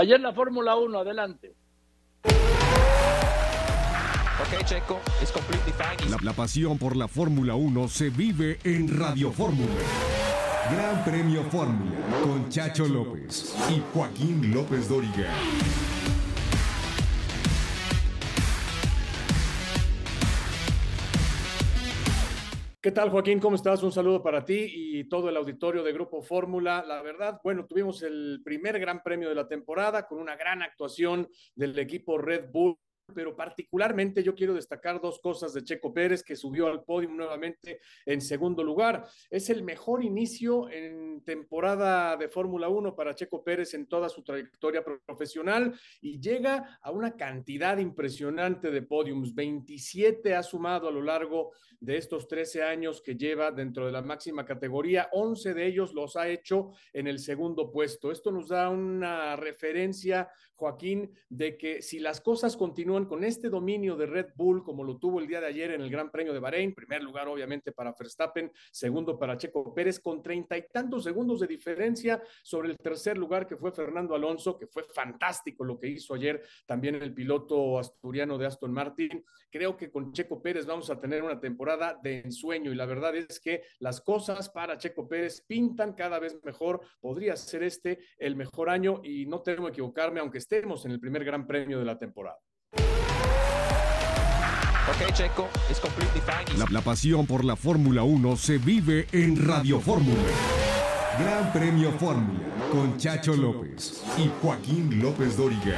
Ayer la Fórmula 1, adelante. Okay, Checo, it's completely fine. La, la pasión por la Fórmula 1 se vive en Radio Fórmula. Gran Premio Fórmula con Chacho López y Joaquín López Dóriga. ¿Qué tal, Joaquín? ¿Cómo estás? Un saludo para ti y todo el auditorio de Grupo Fórmula. La verdad, bueno, tuvimos el primer gran premio de la temporada con una gran actuación del equipo Red Bull pero particularmente yo quiero destacar dos cosas de Checo Pérez, que subió al podio nuevamente en segundo lugar. Es el mejor inicio en temporada de Fórmula 1 para Checo Pérez en toda su trayectoria profesional y llega a una cantidad impresionante de podiums. 27 ha sumado a lo largo de estos 13 años que lleva dentro de la máxima categoría. 11 de ellos los ha hecho en el segundo puesto. Esto nos da una referencia, Joaquín, de que si las cosas continúan con este dominio de Red Bull, como lo tuvo el día de ayer en el Gran Premio de Bahrein, primer lugar obviamente para Verstappen, segundo para Checo Pérez, con treinta y tantos segundos de diferencia sobre el tercer lugar que fue Fernando Alonso, que fue fantástico lo que hizo ayer también el piloto asturiano de Aston Martin. Creo que con Checo Pérez vamos a tener una temporada de ensueño y la verdad es que las cosas para Checo Pérez pintan cada vez mejor. Podría ser este el mejor año y no tengo que equivocarme, aunque estemos en el primer Gran Premio de la temporada. Okay, Checo, it's completely fine. La, la pasión por la Fórmula 1 se vive en Radio Fórmula. Gran Premio Fórmula con Chacho López y Joaquín López Dóriga.